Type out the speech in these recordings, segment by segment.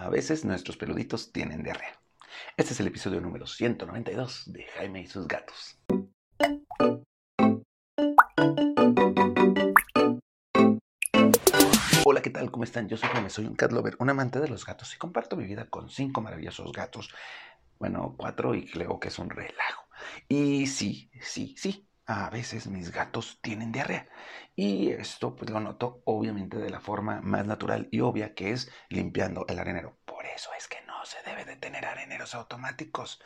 A veces nuestros peluditos tienen diarrea. Este es el episodio número 192 de Jaime y sus gatos. Hola, ¿qué tal? ¿Cómo están? Yo soy Jaime, soy un cat lover, un amante de los gatos y comparto mi vida con cinco maravillosos gatos. Bueno, cuatro y creo que es un relajo. Y sí, sí, sí, a veces mis gatos tienen diarrea. Y esto pues lo noto obviamente de la forma más natural y obvia que es limpiando el arenero. Por eso es que no se debe de tener areneros automáticos.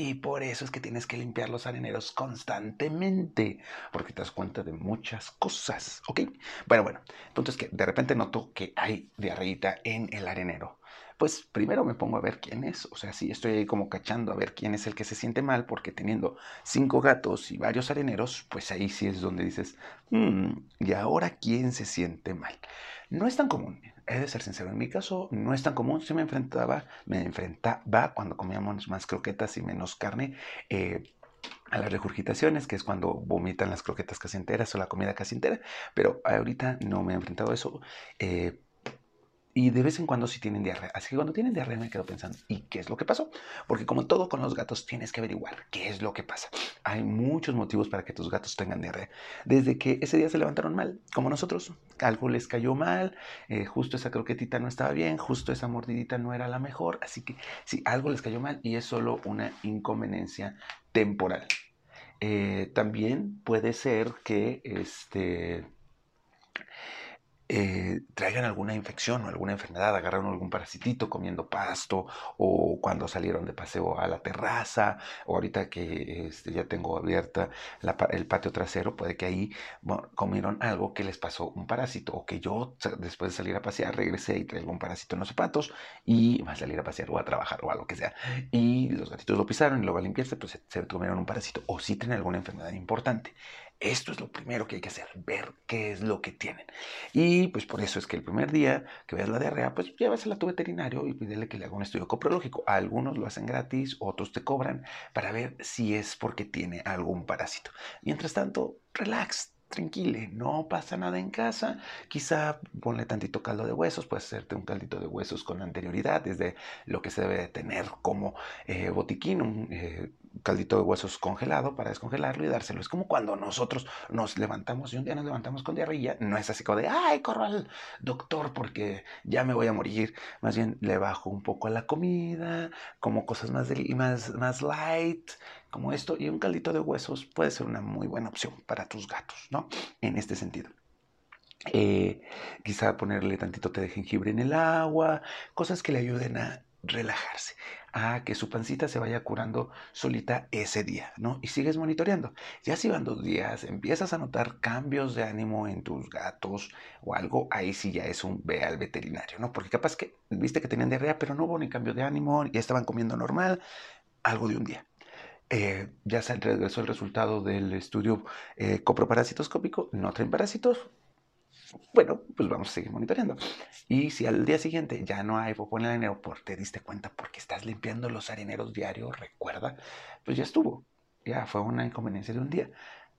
Y por eso es que tienes que limpiar los areneros constantemente, porque te das cuenta de muchas cosas, ¿ok? Bueno, bueno, entonces que de repente noto que hay diarreíta en el arenero pues primero me pongo a ver quién es. O sea, si estoy ahí como cachando a ver quién es el que se siente mal, porque teniendo cinco gatos y varios areneros, pues ahí sí es donde dices, hmm, ¿y ahora quién se siente mal? No es tan común, he de ser sincero, en mi caso no es tan común. Si me enfrentaba, me enfrentaba cuando comíamos más croquetas y menos carne. Eh, a las regurgitaciones, que es cuando vomitan las croquetas casi enteras o la comida casi entera, pero ahorita no me he enfrentado a eso. Eh, y de vez en cuando sí tienen diarrea. Así que cuando tienen diarrea me quedo pensando, ¿y qué es lo que pasó? Porque como todo con los gatos tienes que averiguar qué es lo que pasa. Hay muchos motivos para que tus gatos tengan diarrea. Desde que ese día se levantaron mal, como nosotros, algo les cayó mal, eh, justo esa croquetita no estaba bien, justo esa mordidita no era la mejor. Así que sí, algo les cayó mal y es solo una inconveniencia temporal. Eh, también puede ser que este eh, traigan alguna infección o alguna enfermedad, agarraron algún parasitito comiendo pasto o cuando salieron de paseo a la terraza o ahorita que este, ya tengo abierta el patio trasero, puede que ahí comieron algo que les pasó un parásito o que yo después de salir a pasear regresé y traigo un parásito en los zapatos y va a salir a pasear o a trabajar o algo que sea y los gatitos lo pisaron y luego a limpiarse pues se, se comieron un parásito o si tienen alguna enfermedad importante. Esto es lo primero que hay que hacer, ver qué es lo que tienen. Y pues por eso es que el primer día que veas la diarrea, pues llévasela a tu veterinario y pídele que le haga un estudio coprológico. Algunos lo hacen gratis, otros te cobran para ver si es porque tiene algún parásito. Mientras tanto, relax, tranquile, no pasa nada en casa. Quizá ponle tantito caldo de huesos, puedes hacerte un caldito de huesos con anterioridad, desde lo que se debe tener como eh, botiquín, un eh, caldito de huesos congelado para descongelarlo y dárselo. Es como cuando nosotros nos levantamos y un día nos levantamos con diarrea, no es así como de, ay, corro al doctor porque ya me voy a morir. Más bien le bajo un poco a la comida, como cosas más, más, más light, como esto, y un caldito de huesos puede ser una muy buena opción para tus gatos, ¿no? En este sentido. Eh, quizá ponerle tantito té de jengibre en el agua, cosas que le ayuden a relajarse, a que su pancita se vaya curando solita ese día, ¿no? Y sigues monitoreando. Ya si van dos días, empiezas a notar cambios de ánimo en tus gatos o algo, ahí sí ya es un ve al veterinario, ¿no? Porque capaz que viste que tenían diarrea, pero no hubo ni cambio de ánimo, ya estaban comiendo normal, algo de un día. Eh, ya se regresó el resultado del estudio eh, coproparasitoscópico, no traen parásitos, bueno, pues vamos a seguir monitoreando. Y si al día siguiente ya no hay popó en el arenero, por te diste cuenta porque estás limpiando los areneros diarios, recuerda, pues ya estuvo. Ya fue una inconveniencia de un día.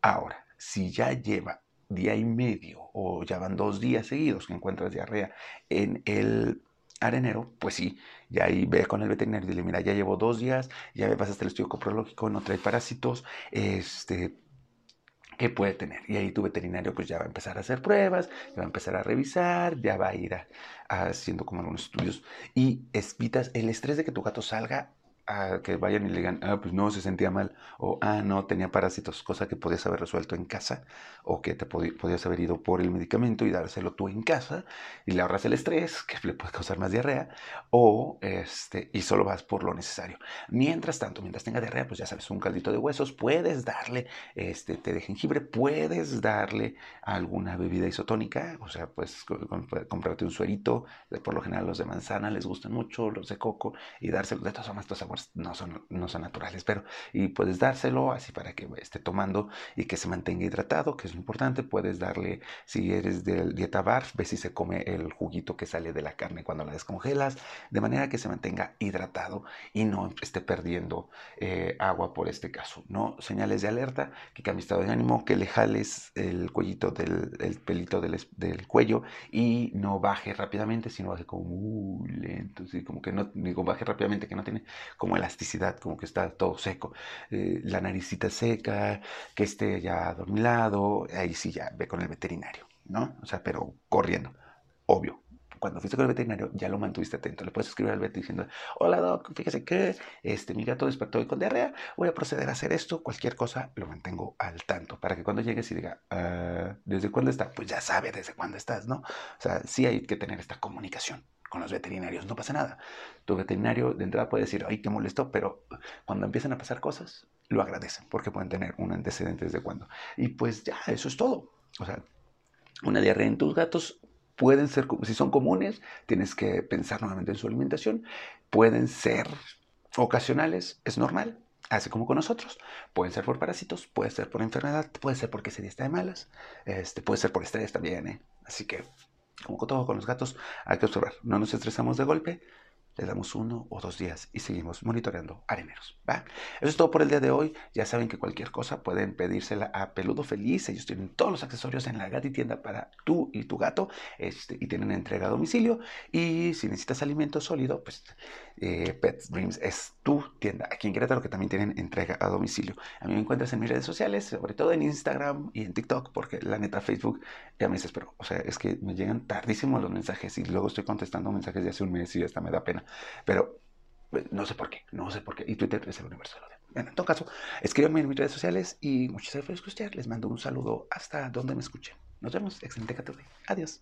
Ahora, si ya lleva día y medio o ya van dos días seguidos que encuentras diarrea en el arenero, pues sí, ya ahí ve con el veterinario y dile, mira, ya llevo dos días, ya me pasaste el estudio coprológico, no trae parásitos, este, ¿qué puede tener? Y ahí tu veterinario pues ya va a empezar a hacer pruebas, ya va a empezar a revisar, ya va a ir haciendo como algunos estudios y evitas el estrés de que tu gato salga que vayan y le digan, ah, pues no, se sentía mal, o ah, no, tenía parásitos, cosa que podías haber resuelto en casa, o que te podías haber ido por el medicamento y dárselo tú en casa, y le ahorras el estrés, que le puede causar más diarrea, o este, y solo vas por lo necesario. Mientras tanto, mientras tenga diarrea, pues ya sabes, un caldito de huesos, puedes darle este té de jengibre, puedes darle alguna bebida isotónica, o sea, pues comprarte un suerito, por lo general los de manzana les gustan mucho, los de coco, y dárselos de todas formas, sabor no son, no son naturales, pero y puedes dárselo así para que esté tomando y que se mantenga hidratado, que es importante. Puedes darle, si eres del dieta barf, ve si se come el juguito que sale de la carne cuando la descongelas, de manera que se mantenga hidratado y no esté perdiendo eh, agua por este caso. No señales de alerta, que cambie estado de ánimo, que le jales el cuellito del el pelito del, del cuello y no baje rápidamente, sino baje como muy lento, como que no, baje rápidamente, que no tiene como elasticidad, como que está todo seco. Eh, la naricita seca, que esté ya adormilado, ahí sí ya ve con el veterinario, ¿no? O sea, pero corriendo, obvio, cuando fuiste con el veterinario ya lo mantuviste atento. Le puedes escribir al veterinario diciendo, hola doc, fíjese que este, mi gato despertó hoy con diarrea, voy a proceder a hacer esto, cualquier cosa lo mantengo al tanto, para que cuando llegues y diga, ah, ¿desde cuándo está? Pues ya sabe desde cuándo estás, ¿no? O sea, sí hay que tener esta comunicación con los veterinarios, no pasa nada. Tu veterinario de entrada puede decir, ay, qué molesto, pero cuando empiezan a pasar cosas, lo agradecen, porque pueden tener un antecedente desde cuándo. Y pues ya, eso es todo. O sea, una diarrea en tus gatos pueden ser, si son comunes, tienes que pensar nuevamente en su alimentación. Pueden ser ocasionales, es normal, así como con nosotros. Pueden ser por parásitos, puede ser por enfermedad, puede ser porque ese día está de malas, este, puede ser por estrés también. ¿eh? Así que como con todo con los gatos, hay que observar. No nos estresamos de golpe, le damos uno o dos días y seguimos monitoreando areneros. ¿va? Eso es todo por el día de hoy. Ya saben que cualquier cosa pueden pedírsela a Peludo Feliz. Ellos tienen todos los accesorios en la tienda para tú y tu gato este, y tienen entrega a domicilio. Y si necesitas alimento sólido, pues eh, Pet Dreams es tu tienda. Aquí en Querétaro que también tienen entrega a domicilio. A mí me encuentras en mis redes sociales, sobre todo en Instagram y en TikTok, porque la neta Facebook ya me desespero. O sea, es que me llegan tardísimo los mensajes y luego estoy contestando mensajes de hace un mes y hasta me da pena. Pero pues, no sé por qué, no sé por qué. Y Twitter es el universo de Bueno, en todo caso, escríbanme en mis redes sociales y muchas gracias por escuchar. Les mando un saludo hasta donde me escuchen. Nos vemos. Excelente 14. Adiós.